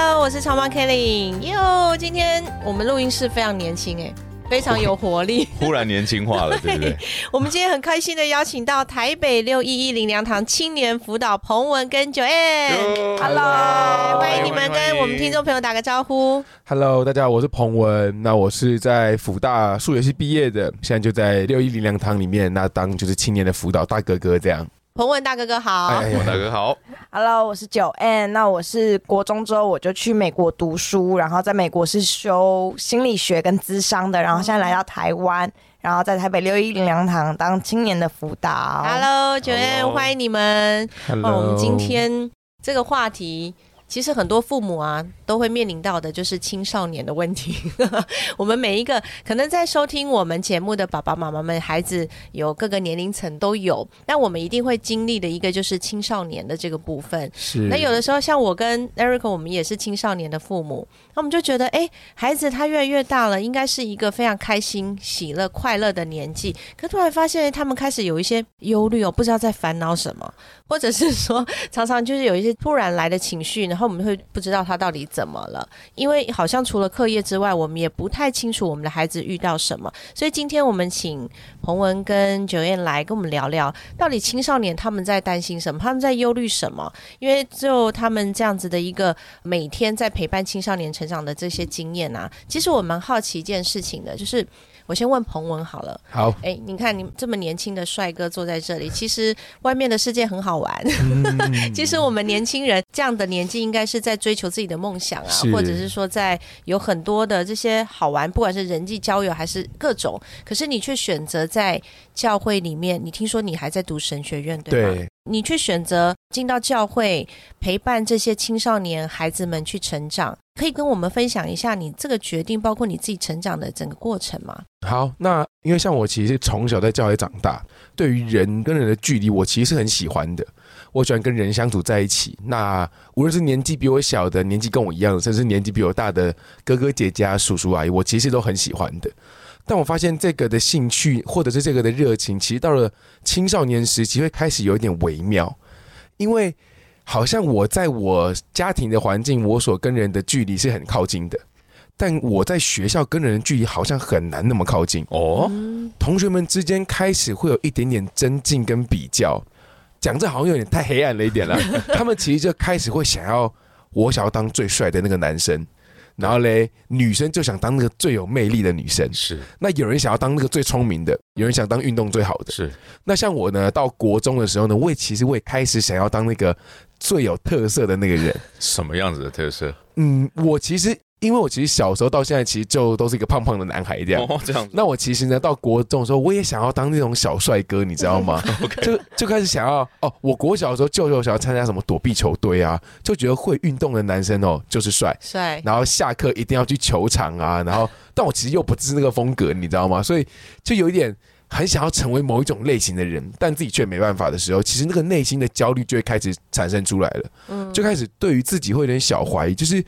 Hello，我是超妈 Kelly。哟，今天我们录音室非常年轻哎，非常有活力。忽然年轻化了，对不对？我们今天很开心的邀请到台北六一一零粮堂青年辅导彭文跟九 N。Hello，欢迎你们跟我们听众朋友打个招呼。Hello，大家好，我是彭文。那我是在辅大数学系毕业的，现在就在六一零粮堂里面，那当就是青年的辅导大哥哥这样。彭文大哥哥好。哎我大哥好，Hello，我是九 N。那我是国中之后我就去美国读书，然后在美国是修心理学跟咨商的，然后现在来到台湾，然后在台北六一零粮堂当青年的辅导。Hello，九 N，Hello 欢迎你们。Hello，哦，我们今天这个话题，其实很多父母啊都会面临到的，就是青少年的问题。我们每一个可能在收听我们节目的爸爸妈妈们，孩子有各个年龄层都有，但我们一定会经历的一个就是青少年的这个部分。是那有的时候，像我跟 Eric，我们也是青少年的父母，那我们就觉得，哎，孩子他越来越大了，应该是一个非常开心、喜乐、快乐的年纪。可突然发现，他们开始有一些忧虑哦，不知道在烦恼什么，或者是说，常常就是有一些突然来的情绪，然后我们会不知道他到底怎么了，因为好像除了课业之外，我们也不太清楚我们的孩子遇到什么。所以今天我们请洪文跟九燕来跟我们聊聊，到底青少年他们在担心什么，他们在忧虑什么。因为就他们这样子的一个每天在陪伴青少年成长的这些经验啊，其实我蛮好奇一件事情的，就是我先问彭文好了，好，哎，你看你这么年轻的帅哥坐在这里，其实外面的世界很好玩。其实我们年轻人这样的年纪，应该是在追求自己的梦想啊，或者是说在有很多的这些好玩，不管是人际交友还是各种，可是你却选择在教会里面。你听说你还在读神学院，对吗？对，你却选择进到教会陪伴这些青少年孩子们去成长，可以跟我们分享一下你这个决定，包括你自己成长的整个过程吗？好，那因为像我其实从小在教会长大，对于人跟人的距离，我其实是很喜欢的。我喜欢跟人相处在一起。那无论是年纪比我小的，年纪跟我一样的，甚至年纪比我大的哥哥姐姐、啊、叔叔阿姨，我其实都很喜欢的。但我发现这个的兴趣，或者是这个的热情，其实到了青少年时期会开始有一点微妙，因为好像我在我家庭的环境，我所跟人的距离是很靠近的，但我在学校跟人的距离好像很难那么靠近。哦，嗯，同学们之间开始会有一点点增进跟比较，讲这好像有点太黑暗了一点了。他们其实就开始会想要，我想要当最帅的那个男生，然后嘞，女生就想当那个最有魅力的女生。是那有人想要当那个最聪明的，有人想当运动最好的。是，那像我呢，到国中的时候呢，我也其实我也开始想要当那个最有特色的那个人。什么样子的特色？嗯，我其实因为我其实小时候到现在其实就都是一个胖胖的男孩这样。哦，这样，那我其实呢，到国中的时候，我也想要当那种小帅哥，你知道吗？就就开始想要哦，我国小的时候舅舅想要参加什么躲避球队啊，就觉得会运动的男生哦就是帅，帅，然后下课一定要去球场啊，然后但我其实又不是那个风格，你知道吗？所以就有一点很想要成为某一种类型的人，但自己却没办法的时候，其实那个内心的焦虑就会开始产生出来了，嗯就开始对于自己会有点小怀疑，就是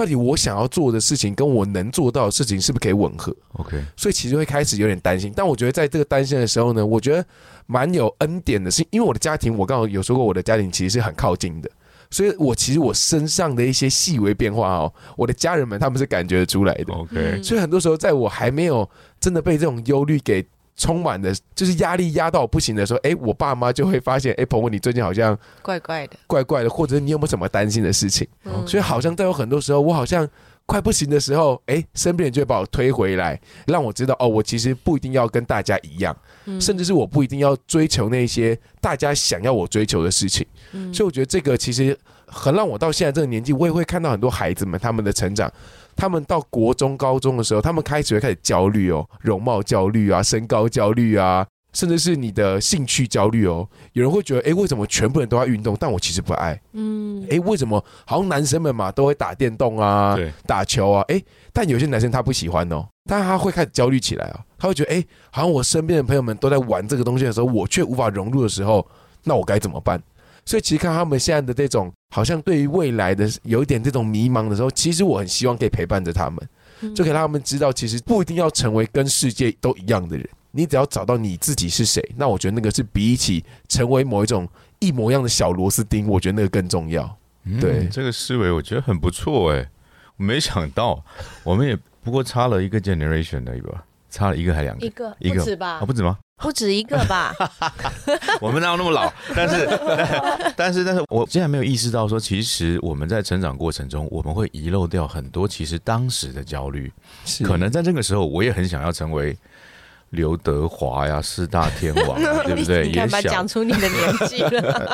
到底我想要做的事情跟我能做到的事情是不是可以吻合？OK，所以其实会开始有点担心。但我觉得在这个担心的时候呢，我觉得蛮有恩典的是，因为我的家庭，我刚好有说过，我的家庭其实是很靠近的。所以，我其实我身上的一些细微变化哦，我的家人们他们是感觉得出来的。OK，嗯所以很多时候，在我还没有真的被这种忧虑给充满的，就是压力压到不行的时候，哎，我爸妈就会发现，哎，鹏文，你最近好像怪怪的。怪怪的，或者你有没有什么担心的事情？嗯所以好像在有很多时候，我好像快不行的时候，哎，身边人就会把我推回来，让我知道哦，我其实不一定要跟大家一样，嗯甚至是我不一定要追求那些大家想要我追求的事情。嗯所以我觉得这个其实很让我到现在这个年纪，我也会看到很多孩子们他们的成长。他们到国中、高中的时候，他们开始会开始焦虑哦，容貌焦虑啊，身高焦虑啊，甚至是你的兴趣焦虑哦。有人会觉得，哎，为什么全部人都要运动，但我其实不爱？嗯，哎，为什么好像男生们嘛都会打电动啊对，打球啊？哎，但有些男生他不喜欢哦，但他会开始焦虑起来啊，他会觉得，哎，好像我身边的朋友们都在玩这个东西的时候，我却无法融入的时候，那我该怎么办？所以其实看他们现在的这种，好像对于未来的有一点这种迷茫的时候，其实我很希望可以陪伴着他们。嗯就可以让他们知道，其实不一定要成为跟世界都一样的人，你只要找到你自己是谁，那我觉得那个是比起成为某一种一模一样的小螺丝钉，我觉得那个更重要。嗯对这个思维我觉得很不错哎，我没想到我们也不过差了一个 generation 而已吧，差了一个还两个一个一个不止吧啊，不止吗？不止一个吧？我们哪有那么老？但是，但是，但是我竟然没有意识到说，其实我们在成长过程中，我们会遗漏掉很多其实当时的焦虑。是可能在这个时候，我也很想要成为刘德华呀、四大天王啊，对不对？也想讲出你的年纪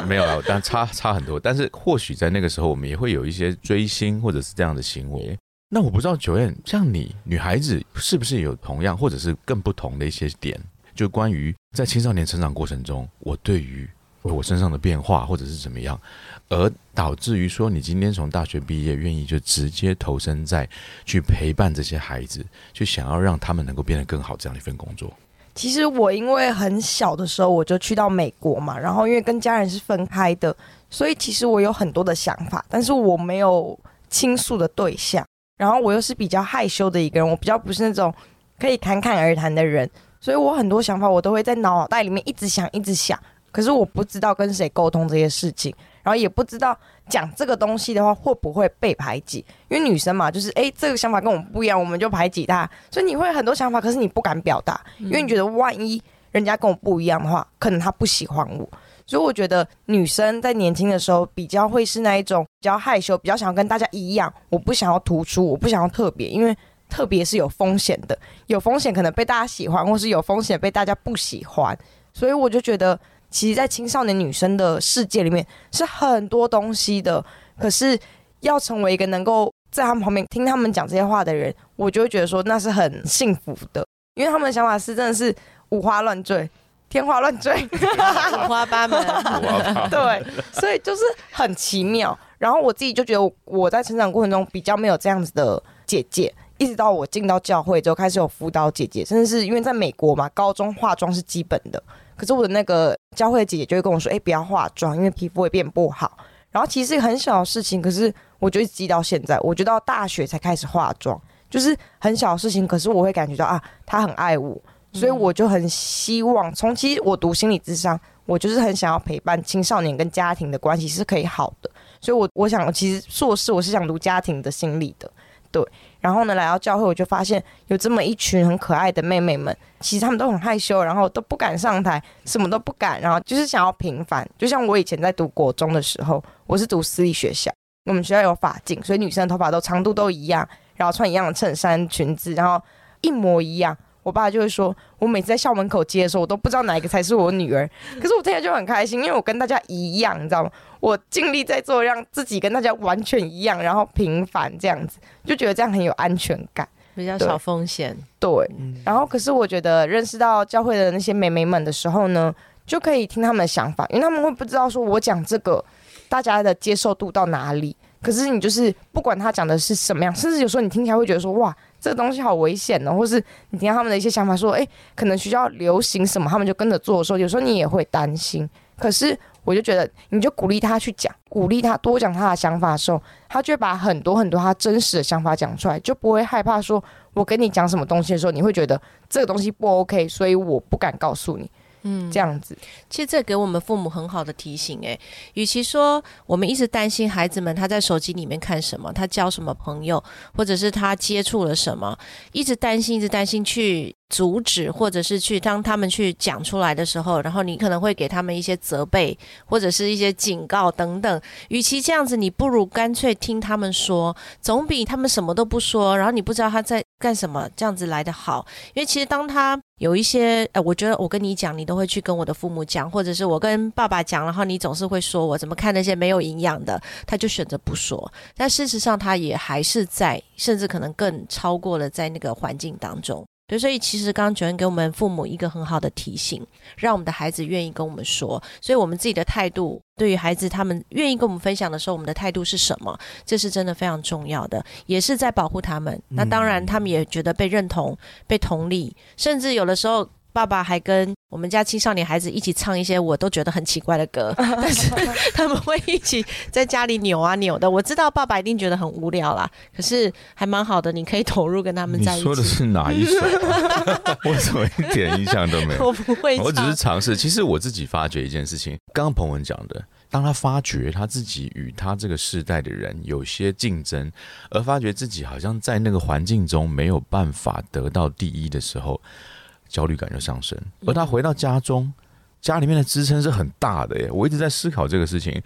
没有了，但差差很多。但是或许在那个时候，我们也会有一些追星或者是这样的行为。那我不知道九燕，像你女孩子是不是有同样或者是更不同的一些点？就关于在青少年成长过程中，我对于我身上的变化或者是怎么样，而导致于说你今天从大学毕业，愿意就直接投身在去陪伴这些孩子，去想要让他们能够变得更好这样一份工作。其实我因为很小的时候我就去到美国嘛，然后因为跟家人是分开的，所以其实我有很多的想法，但是我没有倾诉的对象。然后我又是比较害羞的一个人，我比较不是那种可以侃侃而谈的人，所以我很多想法我都会在脑袋里面一直想，一直想。可是我不知道跟谁沟通这些事情，然后也不知道讲这个东西的话会不会被排挤，因为女生嘛，就是诶这个想法跟我们不一样，我们就排挤她，所以你会很多想法，可是你不敢表达，因为你觉得万一人家跟我不一样的话，可能他不喜欢我。所以我觉得女生在年轻的时候比较会是那一种比较害羞，比较想要跟大家一样，我不想要突出，我不想要特别，因为特别是有风险的，有风险可能被大家喜欢，或是有风险被大家不喜欢。所以我就觉得，其实，在青少年女生的世界里面是很多东西的，可是要成为一个能够在他们旁边听他们讲这些话的人，我就会觉得说那是很幸福的，因为他们的想法是真的是五花乱坠。天花乱坠，五花八门。对，所以就是很奇妙。然后我自己就觉得我，在成长过程中比较没有这样子的姐姐，一直到我进到教会之后，开始有辅导姐姐，甚至是因为在美国嘛，高中化妆是基本的。可是我的那个教会的姐姐就会跟我说：“哎、不要化妆，因为皮肤会变不好。”然后其实是很小的事情，可是我就一直记到现在。我就到大学才开始化妆，就是很小的事情，可是我会感觉到啊，她很爱我，所以我就很希望从其实我读心理智商，我就是很想要陪伴青少年跟家庭的关系是可以好的，所以我我想其实硕士我是想读家庭的心理的，对。然后呢，来到教会我就发现有这么一群很可爱的妹妹们，其实她们都很害羞，然后都不敢上台，什么都不敢，然后就是想要平凡。就像我以前在读国中的时候，我是读私立学校，我们学校有法镜，所以女生的头发都长度都一样，然后穿一样的衬衫裙子，然后一模一样。我爸就会说，我每次在校门口接的时候，我都不知道哪一个才是我女儿。可是我现在就很开心，因为我跟大家一样，你知道吗？我尽力在做，让自己跟大家完全一样，然后平凡这样子，就觉得这样很有安全感。比较少风险。对，然后可是我觉得认识到教会的那些美眉们的时候呢，就可以听他们的想法，因为他们会不知道说我讲这个大家的接受度到哪里。可是你就是不管他讲的是什么样，甚至有时候你听起来会觉得说哇，这个东西好危险哦，或是你听他们的一些想法说，诶，可能学校流行什么，他们就跟着做的时候，有时候你也会担心。可是我就觉得，你就鼓励他去讲，鼓励他多讲他的想法的时候，他就会把很多很多他真实的想法讲出来，就不会害怕说，我跟你讲什么东西的时候，你会觉得这个东西不 OK，所以我不敢告诉你。嗯，这样子，其实这给我们父母很好的提醒诶，与其说我们一直担心孩子们他在手机里面看什么，他交什么朋友，或者是他接触了什么，一直担心，一直担心去阻止，或者是去当他们去讲出来的时候，然后你可能会给他们一些责备，或者是一些警告等等。与其这样子，你不如干脆听他们说，总比他们什么都不说，然后你不知道他在干什么这样子来的好。因为其实当他有一些，呃，我觉得我跟你讲，你都会去跟我的父母讲，或者是我跟爸爸讲，然后你总是会说我怎么看那些没有营养的，他就选择不说。但事实上，他也还是在，甚至可能更超过了在那个环境当中。对，所以其实刚刚九恩给我们父母一个很好的提醒，让我们的孩子愿意跟我们说，所以我们自己的态度对于孩子他们愿意跟我们分享的时候，我们的态度是什么？这是真的非常重要的，也是在保护他们。那当然，他们也觉得被认同、被同理，甚至有的时候。爸爸还跟我们家青少年孩子一起唱一些我都觉得很奇怪的歌，但是他们会一起在家里扭啊扭的。我知道爸爸一定觉得很无聊啦，可是还蛮好的，你可以投入跟他们在一起。你说的是哪一首？我怎么一点印象都没有？我不会，我只是尝试。其实我自己发觉一件事情，刚刚彭文讲的，当他发觉他自己与他这个世代的人有些竞争，而发觉自己好像在那个环境中没有办法得到第一的时候。焦虑感就上升，而他回到家中，家里面的支撑是很大的耶。我一直在思考这个事情，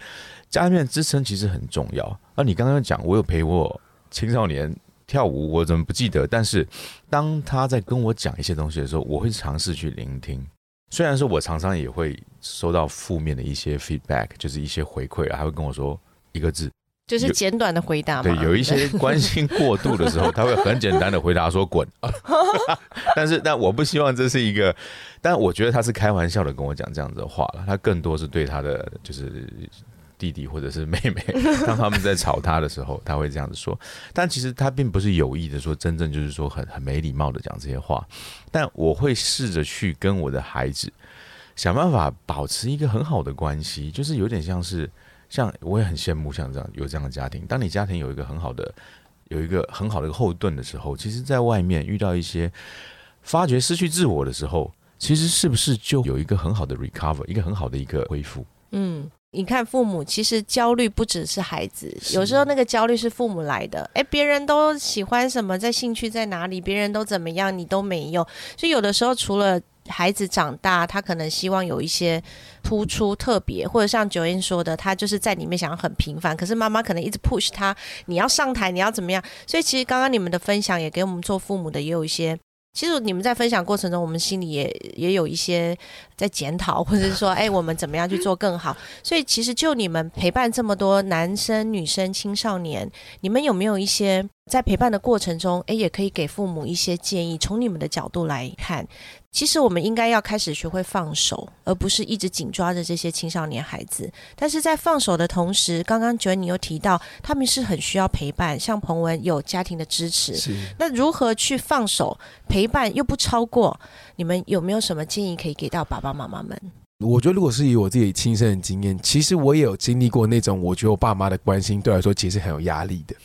家里面的支撑其实很重要。而你刚刚讲，我有陪我青少年跳舞，我怎么不记得？但是当他在跟我讲一些东西的时候，我会尝试去聆听。虽然说我常常也会收到负面的一些 feedback，就是一些回馈，还会跟我说一个字。就是简短的回答嘛。对，有一些 关心过度的时候，他会很简单的回答说“滚”。但是，但我不希望这是一个，但我觉得他是开玩笑的跟我讲这样子的话了。他更多是对他的就是弟弟或者是妹妹，当他们在吵他的时候，他会这样子说。但其实他并不是有意的说，真正就是说很很没礼貌的讲这些话。但我会试着去跟我的孩子想办法保持一个很好的关系，就是有点像是。像我也很羡慕像这样有这样的家庭。当你家庭有一个很好的、有一个很好的一个后盾的时候，其实，在外面遇到一些发觉失去自我的时候，其实是不是就有一个很好的 recover，一个很好的一个恢复？嗯，你看，父母其实焦虑不只是孩子，有时候那个焦虑是父母来的。哎，别人都喜欢什么，在兴趣在哪里，别人都怎么样，你都没有。所以有的时候除了孩子长大，他可能希望有一些突出、特别，或者像九英说的，他就是在里面想要很平凡。可是妈妈可能一直 push 他，你要上台，你要怎么样？所以其实刚刚你们的分享也给我们做父母的也有一些。其实你们在分享过程中，我们心里也也有一些在检讨，或者是说，哎，我们怎么样去做更好？所以其实就你们陪伴这么多男生、女生、青少年，你们有没有一些在陪伴的过程中，诶，也可以给父母一些建议？从你们的角度来看。其实我们应该要开始学会放手，而不是一直紧抓着这些青少年孩子。但是在放手的同时，刚刚觉得你又提到他们是很需要陪伴，像彭文有家庭的支持。那如何去放手陪伴又不超过？你们有没有什么建议可以给到爸爸妈妈们？我觉得如果是以我自己亲身的经验，其实我也有经历过那种，我觉得我爸妈的关心对我来说其实很有压力的，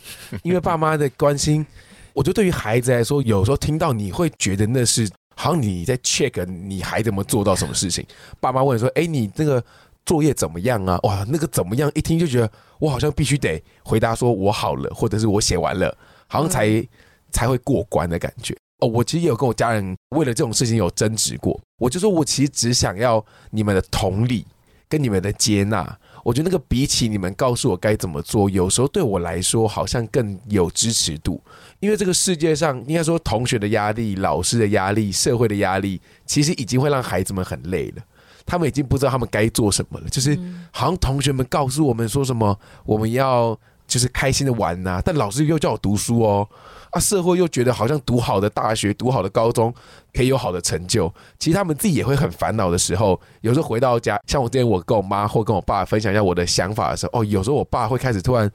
因为爸妈的关心，我觉得对于孩子来说，有时候听到你会觉得那是。好像你在 check 你孩子有没有做到什么事情？爸妈问说：“哎，你那个作业怎么样啊？”哇，那个怎么样？一听就觉得我好像必须得回答说：“我好了，或者是我写完了，好像才才会过关的感觉。”哦，我其实也有跟我家人为了这种事情有争执过。我就说我其实只想要你们的同理跟你们的接纳。我觉得那个比起你们告诉我该怎么做，有时候对我来说好像更有支持度。因为这个世界上，应该说同学的压力、老师的压力、社会的压力，其实已经会让孩子们很累了。他们已经不知道他们该做什么了。就是好像同学们告诉我们说什么，我们要就是开心的玩呐，但老师又叫我读书哦。啊，社会又觉得好像读好的大学、读好的高中可以有好的成就，其实他们自己也会很烦恼的时候。有时候回到家，像我之前我跟我妈或跟我爸分享一下我的想法的时候，哦，有时候我爸会开始突然。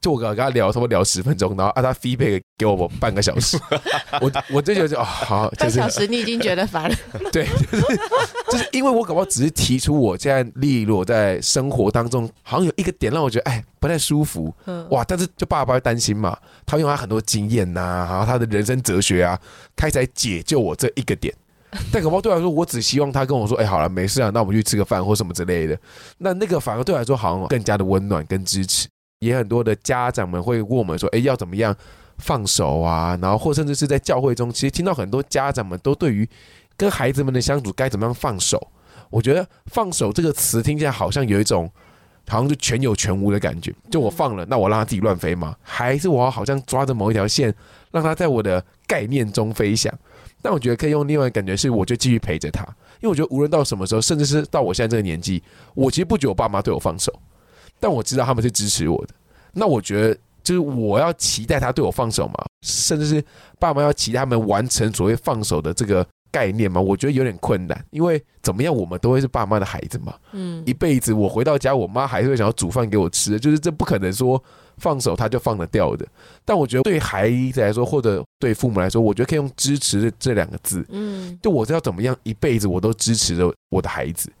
就我跟他聊，差不多聊十分钟，然后啊，他飞被给我半个小时，我我这就就哦好，半小时你已经觉得烦了，对，就是就是因为我搞不好只是提出我现在例如我在生活当中好像有一个点让我觉得哎不太舒服，哇，但是就爸爸会担心嘛，他用他很多经验呐，然后他的人生哲学啊，开始来解救我这一个点，但搞不好对我来说，我只希望他跟我说，哎，好了，没事啊，那我们去吃个饭或什么之类的，那那个反而对我来说好像更加的温暖跟支持。也很多的家长们会问我们说：“哎，要怎么样放手啊？”然后或甚至是在教会中，其实听到很多家长们都对于跟孩子们的相处该怎么样放手。我觉得“放手”这个词听起来好像有一种好像就全有全无的感觉。就我放了，那我让他自己乱飞吗？还是我好像抓着某一条线，让他在我的概念中飞翔？但我觉得可以用另外感觉是，我就继续陪着他，因为我觉得无论到什么时候，甚至是到我现在这个年纪，我其实不觉得我爸妈对我放手。但我知道他们是支持我的，那我觉得就就是我要期待他对我放手嘛，甚至是爸妈要期待他们完成所谓放手的这个概念嘛？我觉得有点困难，因为怎么样，我们都会是爸妈的孩子嘛，嗯一辈子我回到家，我妈还是会想要煮饭给我吃，就是这不可能说放手他就放得掉的。但我觉得对孩子来说，或者对父母来说，我觉得可以用支持这两个字，嗯就我知道怎么样一辈子我都支持着我的孩子。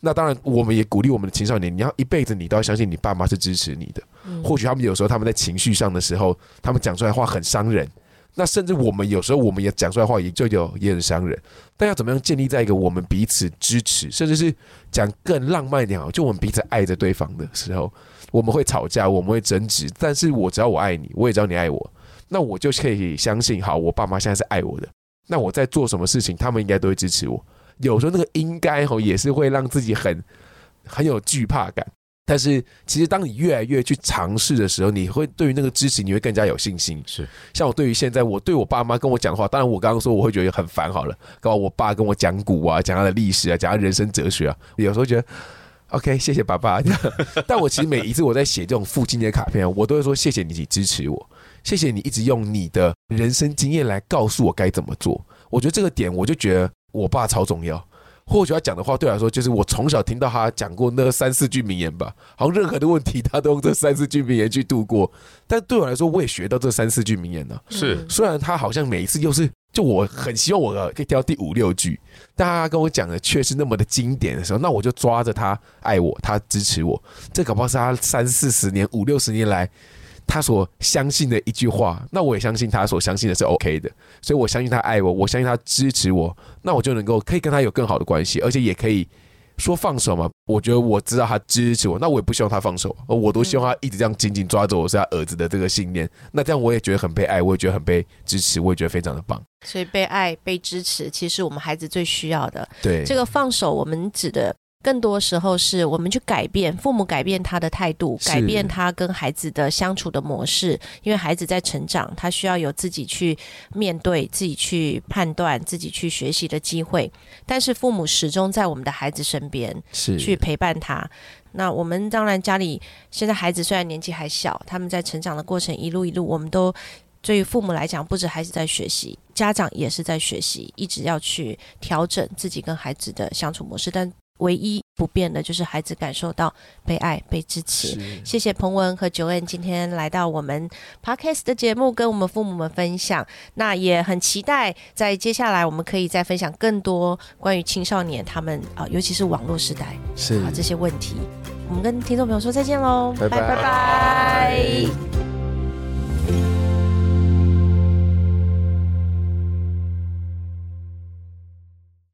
那当然，我们也鼓励我们的青少年，你要一辈子你都要相信你爸妈是支持你的。嗯或许他们有时候他们在情绪上的时候，他们讲出来的话很伤人。那甚至我们有时候我们也讲出来的话也就有也很伤人。但要怎么样建立在一个我们彼此支持，甚至是讲更浪漫一点好，就我们彼此爱着对方的时候，我们会吵架，我们会争执，但是我只要我爱你，我也知道你爱我，那我就可以相信，好，我爸妈现在是爱我的，那我在做什么事情，他们应该都会支持我。有时候那个应该吼也是会让自己很很有惧怕感。但是其实当你越来越去尝试的时候，你会对于那个支持你会更加有信心。是像我对于现在我对我爸妈跟我讲的话，当然我刚刚说我会觉得很烦好了，刚好我爸跟我讲古啊，讲他的历史啊，讲他人生哲学啊，有时候觉得 OK，谢谢爸爸。但我其实每一次我在写这种父亲节卡片啊，我都会说谢谢你支持我，谢谢你一直用你的人生经验来告诉我该怎么做。我觉得这个点我就觉得我爸超重要。或许他讲的话对我来说，就是我从小听到他讲过那三四句名言吧，好像任何的问题他都用这三四句名言去度过。但对我来说，我也学到这三四句名言呢、是。虽然他好像每一次又是，就我很希望我可以挑第五六句，但他跟我讲的却是那么的经典的时候，那我就抓着他爱我，他支持我，这搞不好是他三四十年、五六十年来他所相信的一句话，那我也相信他所相信的是 OK 的，所以我相信他爱我，我相信他支持我，那我就能够可以跟他有更好的关系，而且也可以。说放手嘛，我觉得我知道他支持我，那我也不希望他放手，我都希望他一直这样紧紧抓着我是他儿子的这个信念。那这样我也觉得很被爱，我也觉得很被支持，我也觉得非常的棒。所以被爱、被支持，其实我们孩子最需要的。对，这个放手，我们指的更多时候是我们去改变父母改变他的态度，改变他跟孩子的相处的模式。因为孩子在成长，他需要有自己去面对、自己去判断、自己去学习的机会。但是父母始终在我们的孩子身边是去陪伴他。那我们当然家里现在孩子虽然年纪还小，他们在成长的过程一路一路，我们都。对于父母来讲，不止孩子在学习，家长也是在学习，一直要去调整自己跟孩子的相处模式。但唯一不变的就是孩子感受到被爱、被支持。谢谢彭文和九恩今天来到我们 podcast 的节目，跟我们父母们分享。那也很期待在接下来我们可以再分享更多关于青少年他们啊、尤其是网络时代是啊这些问题。我们跟听众朋友说再见喽，拜拜拜拜